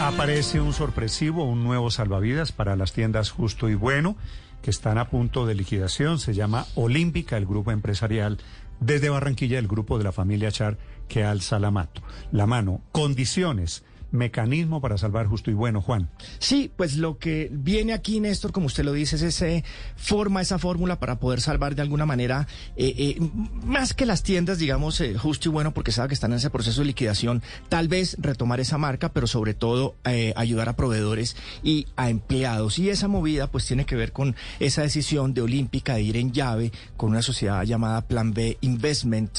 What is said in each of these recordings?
Aparece un sorpresivo, un nuevo salvavidas para las tiendas Justo y Bueno, que están a punto de liquidación. Se llama Olímpica, el grupo empresarial desde Barranquilla, el grupo de la familia Char que alza la, la mano. Condiciones mecanismo para salvar justo y bueno, Juan. Sí, pues lo que viene aquí, Néstor, como usted lo dice, es esa forma, esa fórmula para poder salvar de alguna manera, eh, eh, más que las tiendas, digamos, eh, justo y bueno, porque sabe que están en ese proceso de liquidación, tal vez retomar esa marca, pero sobre todo ayudar a proveedores y a empleados. Y esa movida, pues tiene que ver con esa decisión de Olímpica de ir en llave con una sociedad llamada Plan B Investment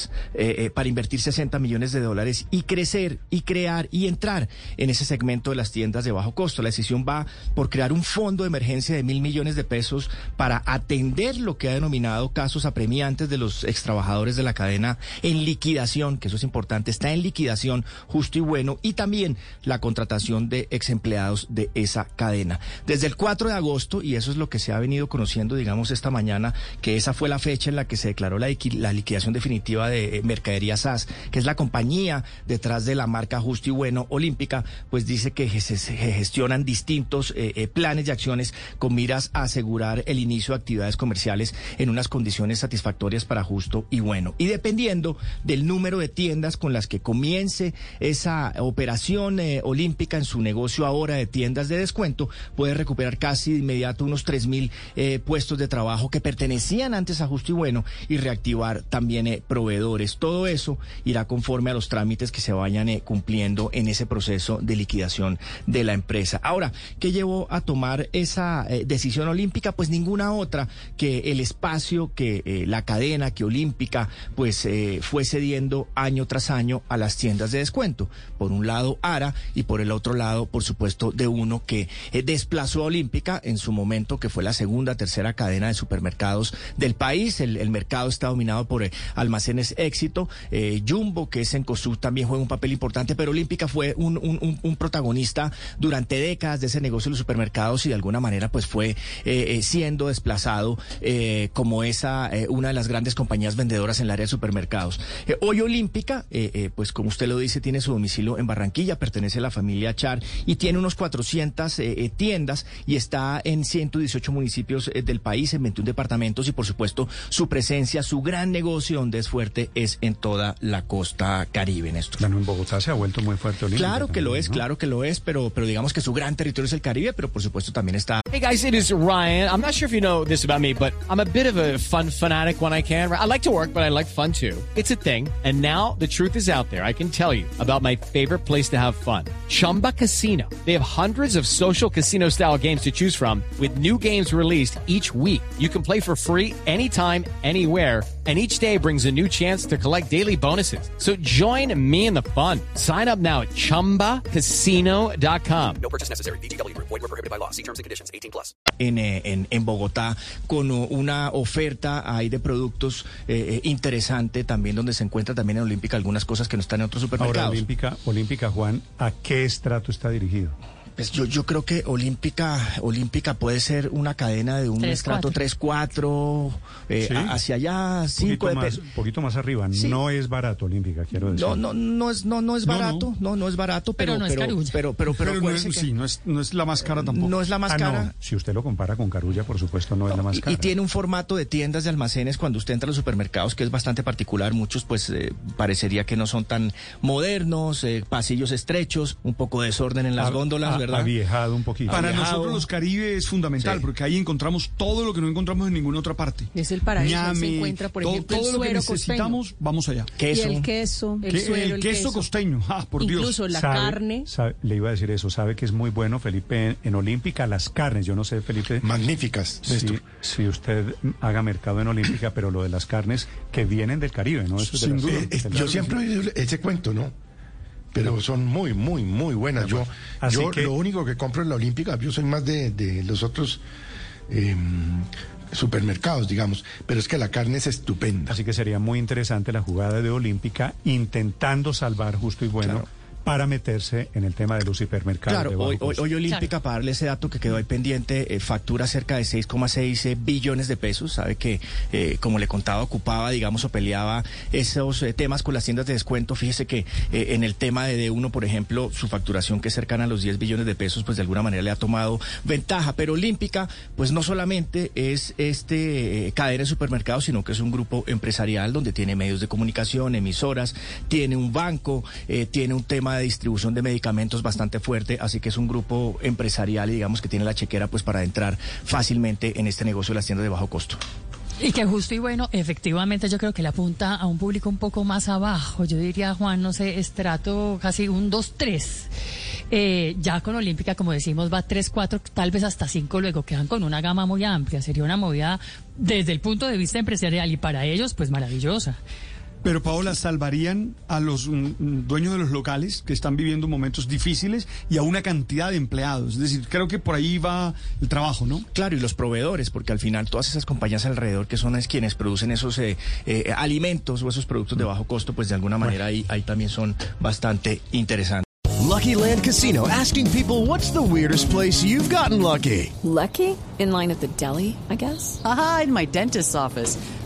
para invertir 60 millones de dólares y crecer y crear y entrar en ese segmento de las tiendas de bajo costo. La decisión va por crear un fondo de emergencia de mil millones de pesos para atender lo que ha denominado casos apremiantes de los extrabajadores de la cadena en liquidación, que eso es importante, está en liquidación justo y bueno, y también la contratación de ex empleados de esa cadena. Desde el 4 de agosto, y eso es lo que se ha venido conociendo, digamos, esta mañana, que esa fue la fecha en la que se declaró la, la liquidación definitiva de eh, Mercadería SAS, que es la compañía detrás de la marca Justo y Bueno Olímpica pues dice que se, gestionan distintos eh, eh, planes y acciones con miras a asegurar el inicio de actividades comerciales en unas condiciones satisfactorias para justo y bueno. Y dependiendo del número de tiendas con las que comience esa operación eh, olímpica en su negocio ahora de tiendas de descuento, puede recuperar casi de inmediato unos tres mil puestos de trabajo que pertenecían antes a justo y bueno y reactivar también proveedores. Todo eso irá conforme a los trámites que se vayan cumpliendo en ese proceso de liquidación de la empresa. Ahora, ¿qué llevó a tomar esa eh, decisión olímpica? Pues ninguna otra que el espacio que eh, la cadena que olímpica pues eh, fue cediendo año tras año a las tiendas de descuento. Por un lado ARA y por el otro lado, por supuesto, de uno que desplazó a Olímpica en su momento, que fue la segunda, tercera cadena de supermercados del país. El, mercado está dominado por almacenes éxito. Jumbo, que es en COSUB, también juega un papel importante, pero Olímpica fue un, protagonista durante décadas de ese negocio de los supermercados y de alguna manera pues fue eh, eh, siendo desplazado eh, como esa una de las grandes compañías vendedoras en el área de supermercados. hoy Olímpica, pues como usted lo dice, tiene su domicilio en Barranquilla, pertenece a la familia Char y tiene unos 400 tiendas y está en 118 municipios del país, en 21 departamentos y por supuesto su presencia, su gran negocio donde es fuerte es en toda la costa caribe, Néstor. Bueno, en Bogotá se ha vuelto muy fuerte Olímpica. Claro que lo es, claro que lo es, pero, pero digamos que su gran territorio es el Caribe, pero por supuesto también está. Hey guys, it is Ryan. I'm not sure if you know this about me, but I'm a bit of a fun fanatic when I can. I like to work, but I like fun too. It's a thing. And now the truth is out there. I can tell you about my favorite place to have fun. Chumba Casino. They have hundreds of social casino style games to choose from with new games released each week. You can play for free anytime, anywhere and each day brings a new chance to collect daily bonuses. So join me in the fun. Sign up now at ChumbaCasino.com. No purchase necessary. BGW. Void were prohibited by law. See terms and conditions. 18 plus. En, eh, en, en Bogotá con una oferta ahí de productos eh, eh, interesante también donde se encuentra también en Olímpica algunas cosas que no están en otros supermercados. Ahora, Olímpica, Olímpica, Juan, ¿a qué estrato está dirigido? Pues yo, yo creo que Olímpica, Olímpica puede ser una cadena de un 3, estrato 3-4, eh, hacia allá 5 de más, Un poquito más arriba. No es barato Olímpica, quiero decir. No, no, no es, no, no es barato, no, no, es barato, pero, pero, no pero, es pero, pero, pero, no es, sí, no es, no es la más cara tampoco. No es la más ah, cara. No. Si usted lo compara con Carulla, por supuesto, no, es la más cara. Y tiene un formato de tiendas de almacenes cuando usted entra a los supermercados que es bastante particular. Muchos, pues, eh, parecería que no son tan modernos, eh, pasillos estrechos, un poco de desorden en las góndolas, ¿verdad? Aviejado un para nosotros los Caribe es fundamental, porque ahí encontramos todo lo que no encontramos en ninguna otra parte. Es el paraíso, se encuentra, por ejemplo, todo, lo que necesitamos, vamos allá. Queso. Y el queso, el, suero, el, queso, costeño, ah, por Dios. Incluso la carne. le iba a decir eso, sabe que es muy bueno, Felipe, en, Olímpica las carnes, yo no sé, Felipe. Magníficas. Si, si, usted haga mercado en Olímpica, pero lo de las carnes que vienen del Caribe, ¿no? Eso Sin duda. yo siempre he oído ese cuento, ¿no? Pero son muy, muy, muy buenas. Yo, yo que- lo único que compro en la Olímpica, yo soy más de, de los otros eh, supermercados, digamos, pero es que la carne es estupenda. Así que sería muy interesante la jugada de Olímpica intentando salvar justo y bueno para meterse en el tema de los hipermercados. Claro, de hoy, hoy, Olímpica, para darle ese dato que quedó ahí pendiente, eh, factura cerca de 6,6 eh, billones de pesos. Sabe que, eh, como le contaba, ocupaba, digamos, o peleaba esos eh, temas con las tiendas de descuento. Fíjese que eh, en el tema de D1, por ejemplo, su facturación que es cercana a los 10 billones de pesos, pues de alguna manera le ha tomado ventaja. Pero Olímpica, pues no solamente es este eh, cadena de supermercados, sino que es un grupo empresarial donde tiene medios de comunicación, emisoras, tiene un banco, eh, tiene un tema de distribución de medicamentos bastante fuerte, así que es un grupo empresarial y digamos que tiene la chequera pues para entrar fácilmente en este negocio de las tiendas de bajo costo. Y que justo y bueno, efectivamente yo creo que le apunta a un público un poco más abajo. Yo diría, Juan, no sé, estrato casi un 2-3. Eh, ya con Olímpica, como decimos, va 3-4, tal vez hasta 5 luego. Quedan con una gama muy amplia. Sería una movida desde el punto de vista empresarial y para ellos, pues maravillosa. Pero Paola, salvarían a los mm, dueños de los locales que están viviendo momentos difíciles y a una cantidad de empleados. Es decir, creo que por ahí va el trabajo, ¿no? Claro, y los proveedores, porque al final todas esas compañías alrededor que son es quienes producen esos eh, eh, alimentos o esos productos de bajo costo, pues de alguna manera ahí, ahí también son bastante interesantes. Lucky Land Casino asking people what's the weirdest place you've gotten lucky? Lucky? In line at the deli, I guess? Aha, in my dentist's office.